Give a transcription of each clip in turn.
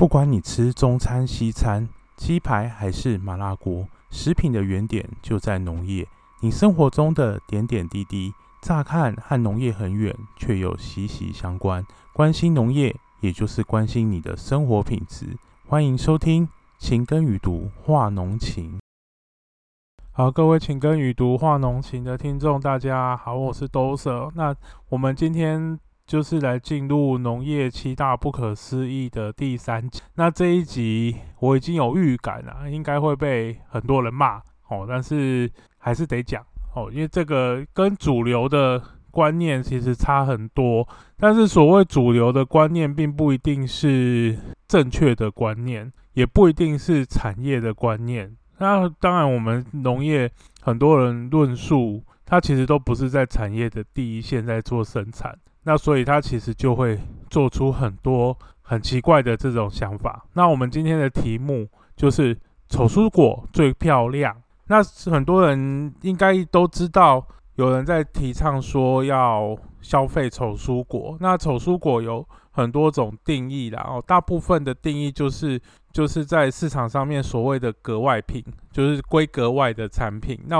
不管你吃中餐、西餐、鸡排还是麻辣锅，食品的原点就在农业。你生活中的点点滴滴，乍看和农业很远，却又息息相关。关心农业，也就是关心你的生活品质。欢迎收听《情根与读化农情》。好，各位《情根与读化农情》的听众，大家好，我是 Doser。那我们今天。就是来进入农业七大不可思议的第三集。那这一集我已经有预感了，应该会被很多人骂哦，但是还是得讲哦，因为这个跟主流的观念其实差很多。但是所谓主流的观念，并不一定是正确的观念，也不一定是产业的观念。那当然，我们农业很多人论述，它其实都不是在产业的第一线在做生产。那所以他其实就会做出很多很奇怪的这种想法。那我们今天的题目就是丑蔬果最漂亮。那很多人应该都知道，有人在提倡说要消费丑蔬果。那丑蔬果有很多种定义啦，哦，大部分的定义就是就是在市场上面所谓的格外品，就是规格外的产品。那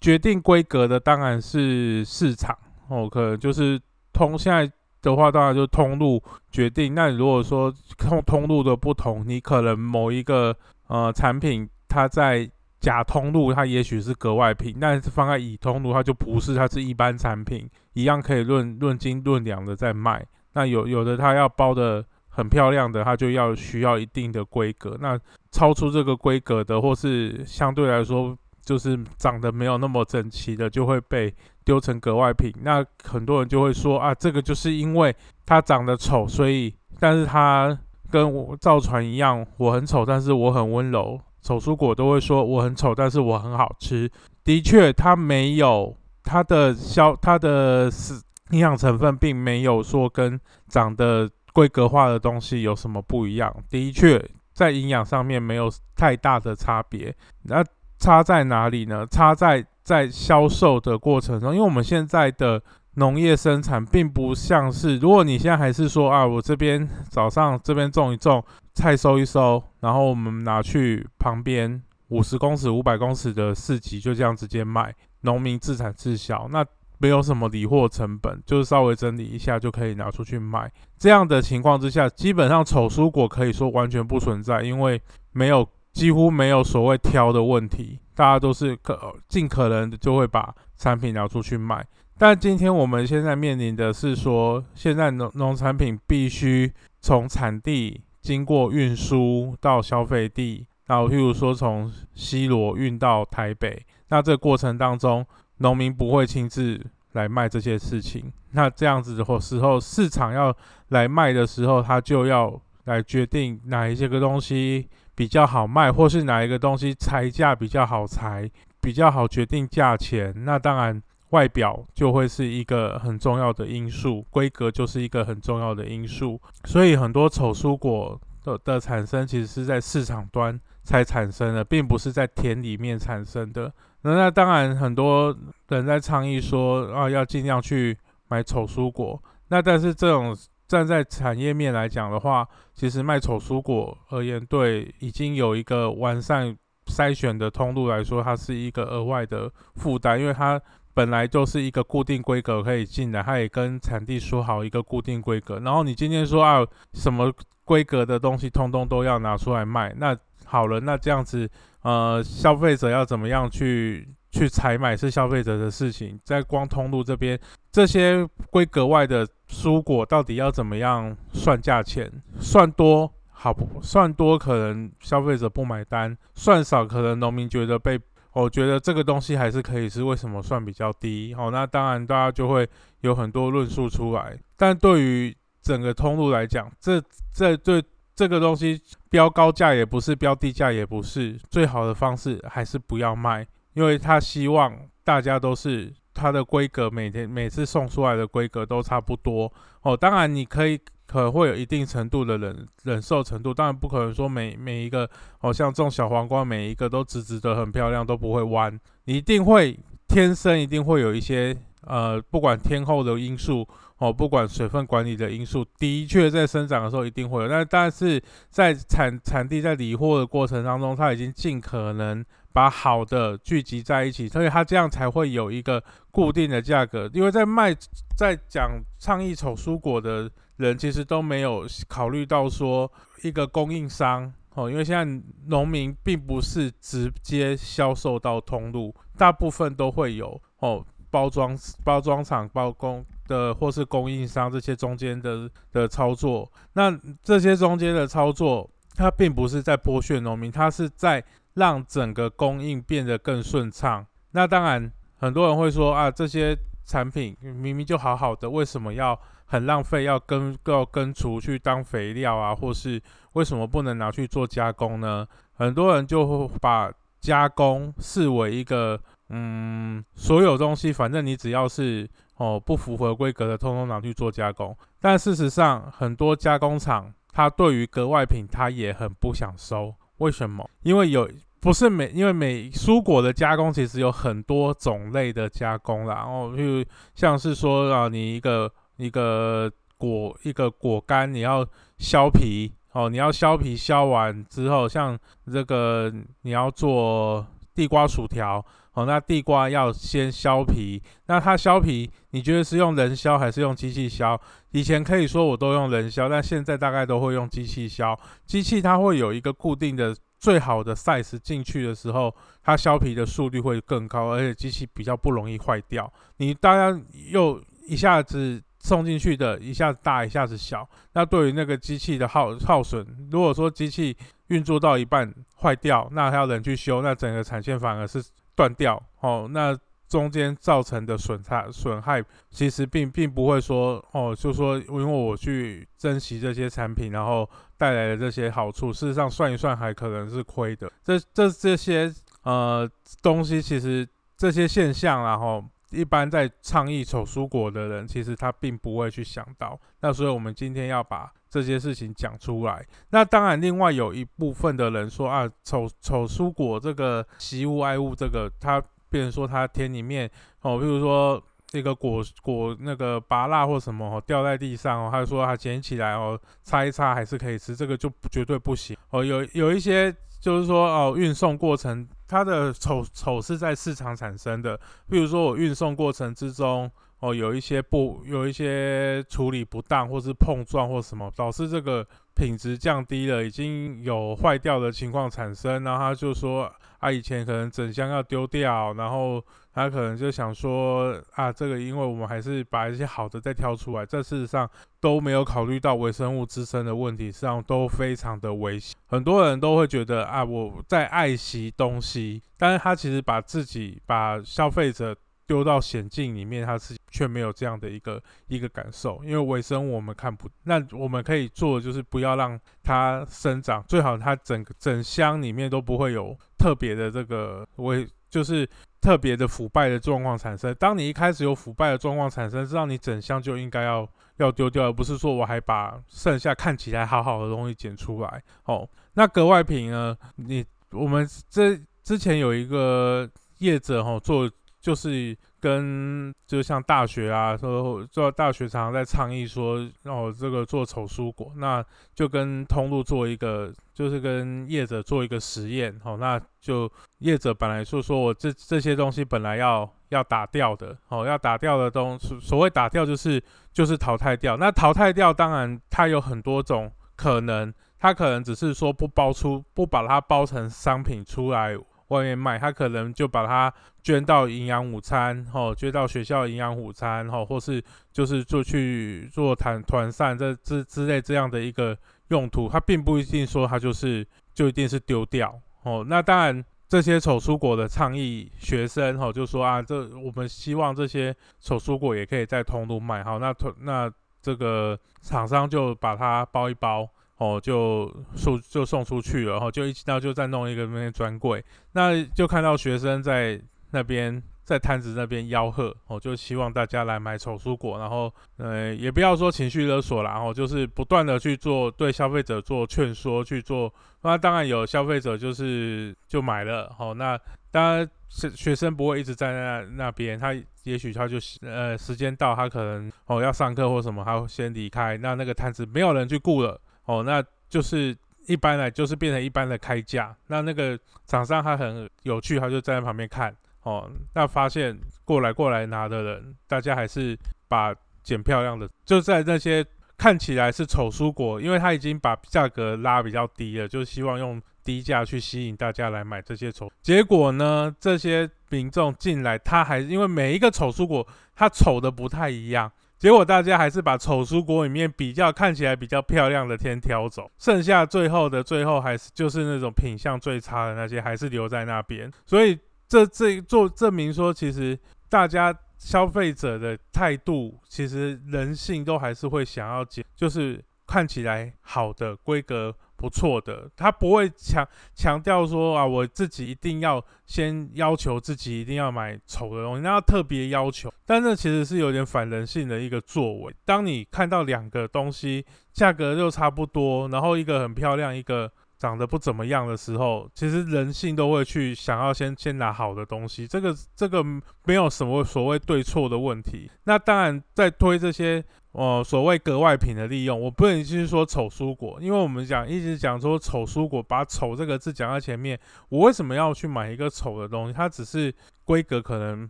决定规格的当然是市场哦，可能就是。通现在的话，当然就通路决定。那如果说通通路的不同，你可能某一个呃产品，它在甲通路，它也许是格外品，但是放在乙通路，它就不是，它是一般产品，一样可以论论斤论两的在卖。那有有的它要包的很漂亮的，它就要需要一定的规格。那超出这个规格的，或是相对来说就是长得没有那么整齐的，就会被。丢成格外品，那很多人就会说啊，这个就是因为它长得丑，所以，但是它跟我造船一样，我很丑，但是我很温柔。丑蔬果都会说我很丑，但是我很好吃。的确，它没有它的消，它的是营养成分，并没有说跟长得规格化的东西有什么不一样。的确，在营养上面没有太大的差别。那差在哪里呢？差在。在销售的过程中，因为我们现在的农业生产并不像是，如果你现在还是说啊，我这边早上这边种一种菜收一收，然后我们拿去旁边五十公尺、五百公尺的市集就这样直接卖，农民自产自销，那没有什么理货成本，就是稍微整理一下就可以拿出去卖。这样的情况之下，基本上丑蔬果可以说完全不存在，因为没有。几乎没有所谓挑的问题，大家都是可尽可能的就会把产品拿出去卖。但今天我们现在面临的是说，现在农农产品必须从产地经过运输到消费地，然后譬如说从西罗运到台北，那这个过程当中，农民不会亲自来卖这些事情。那这样子的时候，市场要来卖的时候，他就要来决定哪一些个东西。比较好卖，或是哪一个东西裁价比较好裁，比较好决定价钱，那当然外表就会是一个很重要的因素，规格就是一个很重要的因素。所以很多丑蔬果的的产生，其实是在市场端才产生的，并不是在田里面产生的。那那当然很多人在倡议说啊，要尽量去买丑蔬果。那但是这种。站在产业面来讲的话，其实卖丑蔬果而言，对已经有一个完善筛选的通路来说，它是一个额外的负担，因为它本来就是一个固定规格可以进来，它也跟产地说好一个固定规格。然后你今天说啊，什么规格的东西通通都要拿出来卖，那好了，那这样子，呃，消费者要怎么样去？去采买是消费者的事情，在光通路这边，这些规格外的蔬果到底要怎么样算价钱？算多好不算多，可能消费者不买单；算少，可能农民觉得被，我觉得这个东西还是可以是，为什么算比较低？好，那当然大家就会有很多论述出来。但对于整个通路来讲，这这对这个东西标高价也不是，标低价也不是，最好的方式还是不要卖。因为他希望大家都是它的规格，每天每次送出来的规格都差不多哦。当然，你可以可能会有一定程度的忍忍受程度，当然不可能说每每一个哦，像这种小黄瓜，每一个都直直的很漂亮，都不会弯。你一定会天生一定会有一些呃，不管天候的因素哦，不管水分管理的因素，的确在生长的时候一定会有，但但是在产产地在理货的过程当中，它已经尽可能把好的聚集在一起，所以它这样才会有一个固定的价格。因为在卖在讲倡议丑蔬果的人，其实都没有考虑到说一个供应商哦，因为现在农民并不是直接销售到通路，大部分都会有哦。包装包装厂、包工的或是供应商这些中间的的操作，那这些中间的操作，它并不是在剥削农民，它是在让整个供应变得更顺畅。那当然，很多人会说啊，这些产品明明就好好的，为什么要很浪费，要跟要根除去当肥料啊，或是为什么不能拿去做加工呢？很多人就会把加工视为一个。嗯，所有东西，反正你只要是哦不符合规格的，通通拿去做加工。但事实上，很多加工厂，它对于格外品，它也很不想收。为什么？因为有不是每，因为每蔬果的加工其实有很多种类的加工啦。然后就像是说啊，你一个一个果一个果干，你要削皮哦，你要削皮削完之后，像这个你要做地瓜薯条。哦，那地瓜要先削皮，那它削皮，你觉得是用人削还是用机器削？以前可以说我都用人削，但现在大概都会用机器削。机器它会有一个固定的最好的 size 进去的时候，它削皮的速率会更高，而且机器比较不容易坏掉。你大家又一下子送进去的，一下子大，一下子小，那对于那个机器的耗耗损，如果说机器运作到一半坏掉，那还要人去修，那整个产线反而是。断掉哦，那中间造成的损害损害，其实并并不会说哦，就说因为我去珍惜这些产品，然后带来的这些好处，事实上算一算还可能是亏的。这这这些呃东西，其实这些现象，然后一般在倡议丑蔬果的人，其实他并不会去想到。那所以我们今天要把这些事情讲出来。那当然，另外有一部分的人说啊，丑丑蔬果这个习物爱物，这个他变成说他田里面哦，比如说这个果果那个拔蜡或什么哦掉在地上哦，他说他捡起来哦擦一擦还是可以吃，这个就绝对不行哦。有有一些就是说哦运送过程它的丑丑是在市场产生的，比如说我运送过程之中。哦，有一些不有一些处理不当，或是碰撞或什么，导致这个品质降低了，已经有坏掉的情况产生。然后他就说，啊，以前可能整箱要丢掉，然后他可能就想说，啊，这个因为我们还是把一些好的再挑出来，这事实上都没有考虑到微生物滋生的问题，实际上都非常的危险。很多人都会觉得，啊，我在爱惜东西，但是他其实把自己把消费者。丢到险境里面，他是却没有这样的一个一个感受，因为微生物我们看不，那我们可以做的就是不要让它生长，最好它整个整箱里面都不会有特别的这个微，就是特别的腐败的状况产生。当你一开始有腐败的状况产生，知道你整箱就应该要要丢掉，而不是说我还把剩下看起来好好的东西捡出来。哦，那格外品呢？你我们这之前有一个业者哈做。就是跟就像大学啊，说做大学常常在倡议说，哦，这个做丑蔬果，那就跟通路做一个，就是跟业者做一个实验，哦，那就业者本来说说我这这些东西本来要要打掉的，哦，要打掉的东西，所谓打掉就是就是淘汰掉。那淘汰掉，当然它有很多种可能，它可能只是说不包出，不把它包成商品出来。外面卖，他可能就把它捐到营养午餐，吼，捐到学校营养午餐，吼，或是就是做去做团团膳这之之类这样的一个用途，他并不一定说他就是就一定是丢掉，哦，那当然这些丑蔬果的倡议学生，吼，就说啊，这我们希望这些丑蔬果也可以在通路卖，好，那那这个厂商就把它包一包。哦，就送就送出去了，然后就一起到就再弄一个那边专柜，那就看到学生在那边在摊子那边吆喝，哦，就希望大家来买丑蔬果，然后，呃，也不要说情绪勒索啦，然后就是不断的去做对消费者做劝说，去做。那当然有消费者就是就买了，好，那当然学学生不会一直站在那那边，他也许他就呃时间到，他可能哦要上课或什么，他先离开，那那个摊子没有人去顾了，哦，那就是一般来就是变成一般的开价，那那个厂商他很有趣，他就站在旁边看。哦，那发现过来过来拿的人，大家还是把捡漂亮的，就在那些看起来是丑蔬果，因为他已经把价格拉比较低了，就希望用低价去吸引大家来买这些丑。结果呢，这些民众进来，他还因为每一个丑蔬果它丑的不太一样，结果大家还是把丑蔬果里面比较看起来比较漂亮的先挑走，剩下最后的最后还是就是那种品相最差的那些还是留在那边，所以。这这做证明说，其实大家消费者的态度，其实人性都还是会想要捡，就是看起来好的、规格不错的，他不会强强调说啊，我自己一定要先要求自己一定要买丑的东西，那要特别要求。但这其实是有点反人性的一个作为。当你看到两个东西价格又差不多，然后一个很漂亮，一个。长得不怎么样的时候，其实人性都会去想要先先拿好的东西，这个这个没有什么所谓对错的问题。那当然在推这些呃所谓格外品的利用，我不能去说丑蔬果，因为我们讲一直讲说丑蔬果，把丑这个字讲在前面，我为什么要去买一个丑的东西？它只是规格可能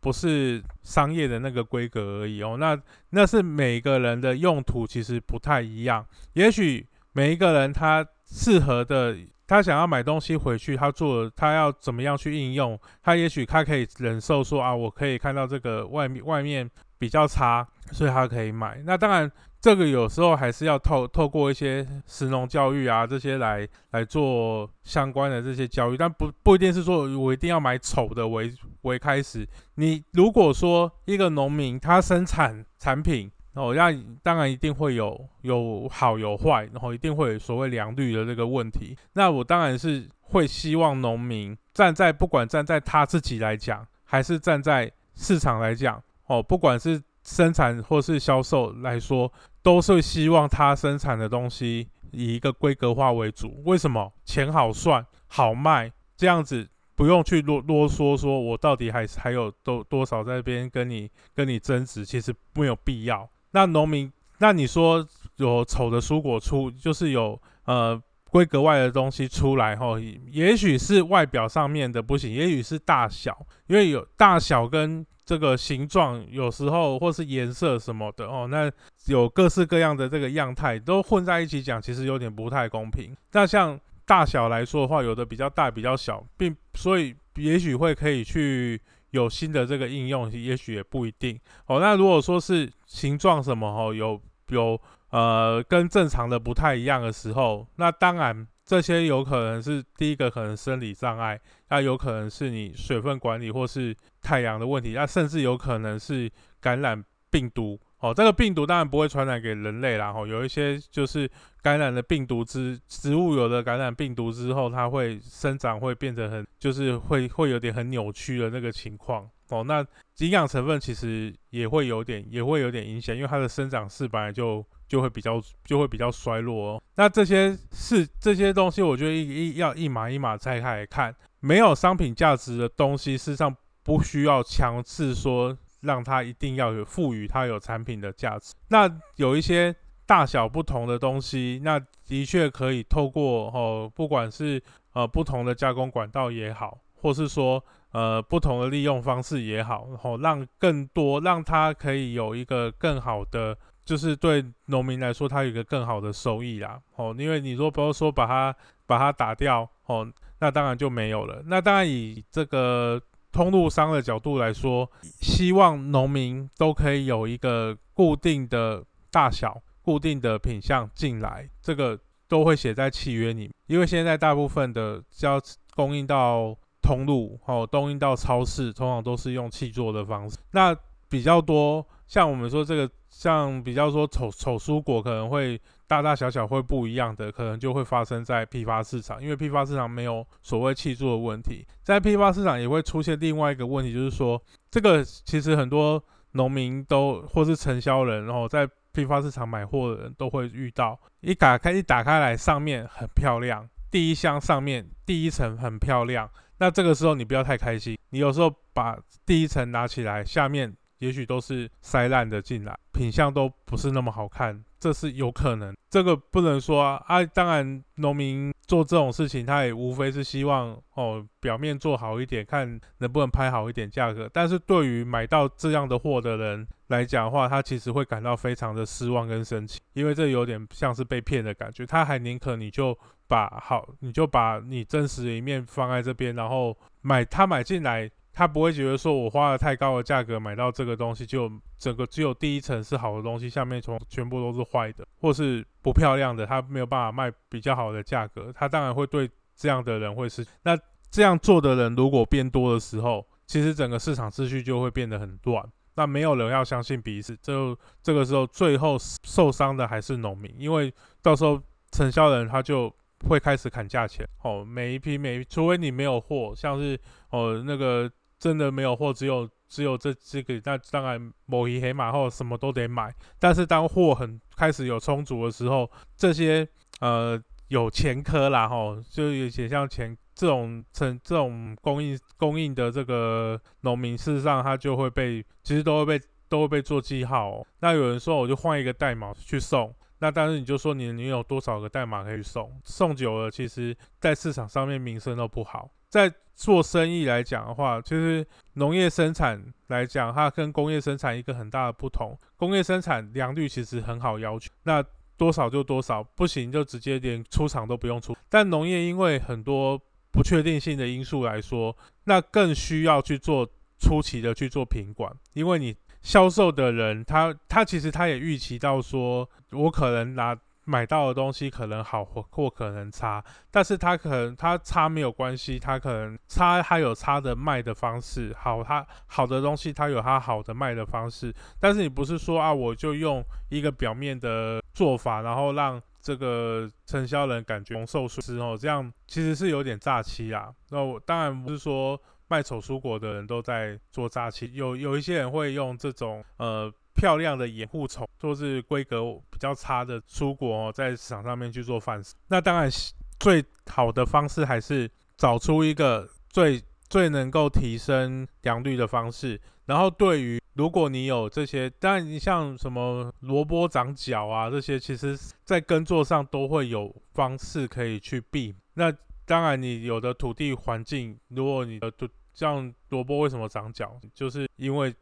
不是商业的那个规格而已哦。那那是每个人的用途其实不太一样，也许每一个人他。适合的，他想要买东西回去，他做他要怎么样去应用？他也许他可以忍受说啊，我可以看到这个外面外面比较差，所以他可以买。那当然，这个有时候还是要透透过一些实农教育啊这些来来做相关的这些教育，但不不一定是说我一定要买丑的为为开始。你如果说一个农民他生产产品。哦，那当然一定会有有好有坏，然后一定会有所谓良率的这个问题。那我当然是会希望农民站在不管站在他自己来讲，还是站在市场来讲，哦，不管是生产或是销售来说，都是希望他生产的东西以一个规格化为主。为什么？钱好赚，好卖，这样子不用去啰啰嗦，说我到底还还有多多少在那边跟你跟你争执，其实没有必要。那农民，那你说有丑的蔬果出，就是有呃规格外的东西出来后，也许是外表上面的不行，也许是大小，因为有大小跟这个形状，有时候或是颜色什么的哦，那有各式各样的这个样态都混在一起讲，其实有点不太公平。那像大小来说的话，有的比较大，比较小，并所以也许会可以去。有新的这个应用，也许也不一定哦。那如果说是形状什么哦，有有呃跟正常的不太一样的时候，那当然这些有可能是第一个可能生理障碍，那有可能是你水分管理或是太阳的问题，那甚至有可能是感染病毒。哦，这个病毒当然不会传染给人类啦。哦，有一些就是感染了病毒之植物，有的感染病毒之后，它会生长会变得很，就是会会有点很扭曲的那个情况。哦，那营养成分其实也会有点，也会有点影响，因为它的生长势本来就就会比较就会比较衰落哦。那这些是这些东西，我觉得一一要一码一码拆开来看，没有商品价值的东西，事实上不需要强制说。让它一定要有赋予它有产品的价值。那有一些大小不同的东西，那的确可以透过哦，不管是呃不同的加工管道也好，或是说呃不同的利用方式也好，然后让更多让它可以有一个更好的，就是对农民来说，它有一个更好的收益啦。哦，因为你如果说把它把它打掉哦，那当然就没有了。那当然以这个。通路商的角度来说，希望农民都可以有一个固定的大小、固定的品相进来，这个都会写在契约里。因为现在大部分的交供应到通路，哦，供应到超市，通常都是用气做的方式。那比较多，像我们说这个，像比较说丑丑蔬果，可能会大大小小会不一样的，可能就会发生在批发市场，因为批发市场没有所谓气柱的问题，在批发市场也会出现另外一个问题，就是说这个其实很多农民都或是承销人，然后在批发市场买货的人都会遇到，一打开一打开来，上面很漂亮，第一箱上面第一层很漂亮，那这个时候你不要太开心，你有时候把第一层拿起来，下面也许都是塞烂的进来，品相都不是那么好看。这是有可能，这个不能说啊。啊，当然，农民做这种事情，他也无非是希望哦，表面做好一点，看能不能拍好一点价格。但是对于买到这样的货的人来讲的话，他其实会感到非常的失望跟生气，因为这有点像是被骗的感觉。他还宁可你就把好，你就把你真实的一面放在这边，然后买他买进来。他不会觉得说，我花了太高的价格买到这个东西，就整个只有第一层是好的东西，下面从全部都是坏的，或是不漂亮的，他没有办法卖比较好的价格。他当然会对这样的人会是，那这样做的人如果变多的时候，其实整个市场秩序就会变得很乱。那没有人要相信彼此，就这个时候最后受伤的还是农民，因为到时候承销人他就会开始砍价钱。哦，每一批每，除非你没有货，像是哦那个。真的没有货，只有只有这这个，那当然某一黑马后什么都得买。但是当货很开始有充足的时候，这些呃有前科啦吼，就有些像前这种成这种供应供应的这个农民，事实上他就会被其实都会被都会被做记号。那有人说我就换一个代码去送，那但是你就说你你有多少个代码可以送？送久了，其实在市场上面名声都不好。在做生意来讲的话，其实农业生产来讲，它跟工业生产一个很大的不同。工业生产良率其实很好要求，那多少就多少，不行就直接连出厂都不用出。但农业因为很多不确定性的因素来说，那更需要去做初期的去做品管，因为你销售的人，他他其实他也预期到说，我可能拿。买到的东西可能好或或可能差，但是他可能他差没有关系，他可能差他有差的卖的方式，好他好的东西他有他好的卖的方式，但是你不是说啊我就用一个表面的做法，然后让这个承销人感觉蒙受损失哦，这样其实是有点诈欺啊。那我当然不是说卖丑蔬果的人都在做诈欺，有有一些人会用这种呃。漂亮的掩护虫，或是规格比较差的蔬果，在市场上面去做贩售。那当然，最好的方式还是找出一个最最能够提升良率的方式。然后，对于如果你有这些，当然你像什么萝卜长脚啊这些，其实在耕作上都会有方式可以去避。那当然，你有的土地环境，如果你的土像萝卜为什么长脚，就是因为。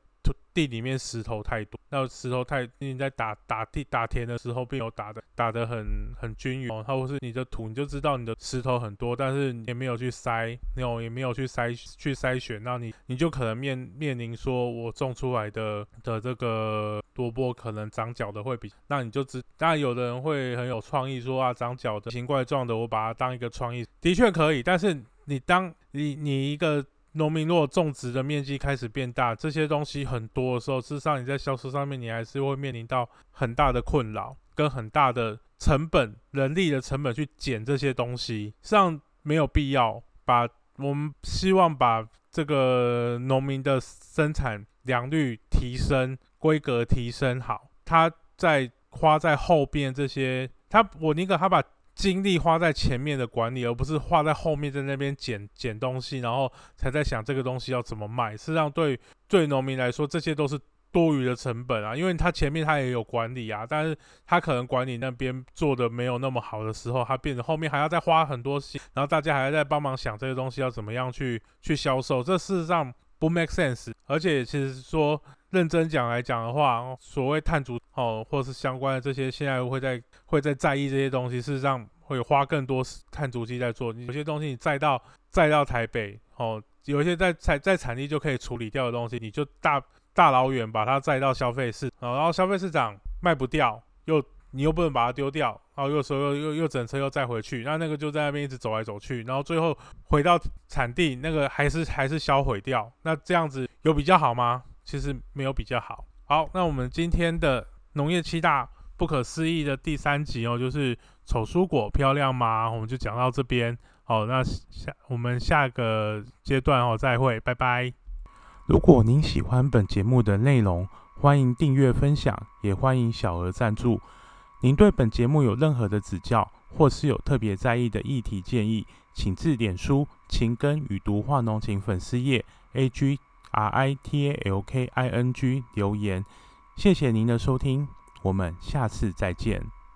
地里面石头太多，那石头太你在打打地打田的时候，并没有打的打的很很均匀，它或是你的土，你就知道你的石头很多，但是你也没有去筛，那种也没有去筛去筛选，那你你就可能面面临说，我种出来的的这个萝卜可能长脚的会比，那你就知，当然有的人会很有创意说啊，长脚的奇形怪状的，我把它当一个创意，的确可以，但是你当你你一个。农民如果种植的面积开始变大，这些东西很多的时候，事实上你在销售上面，你还是会面临到很大的困扰，跟很大的成本、人力的成本去减这些东西，实际上没有必要。把我们希望把这个农民的生产良率提升、规格提升好，他在花在后边这些，他我宁可他把。精力花在前面的管理，而不是花在后面在那边捡捡东西，然后才在想这个东西要怎么卖。事实上，对对农民来说，这些都是多余的成本啊，因为他前面他也有管理啊，但是他可能管理那边做的没有那么好的时候，他变得后面还要再花很多心，然后大家还要再帮忙想这个东西要怎么样去去销售，这事实上不 make sense。而且其实说认真讲来讲的话，所谓碳足哦，或是相关的这些，现在会在会在在意这些东西，事实上。会花更多碳足迹在做，有些东西你载到载到台北，哦，有一些在在在产地就可以处理掉的东西，你就大大老远把它载到消费市，然后消费市场卖不掉，又你又不能把它丢掉，然后又说又又又整车又载回去，那那个就在那边一直走来走去，然后最后回到产地那个还是还是销毁掉，那这样子有比较好吗？其实没有比较好。好，那我们今天的农业七大。不可思议的第三集哦，就是丑蔬果漂亮吗？我们就讲到这边。好，那下我们下个阶段哦再会，拜拜。如果您喜欢本节目的内容，欢迎订阅分享，也欢迎小额赞助。您对本节目有任何的指教，或是有特别在意的议题建议，请致电书情根与读画浓情粉丝页 A G R I T A L K I N G 留言。谢谢您的收听，我们下次再见。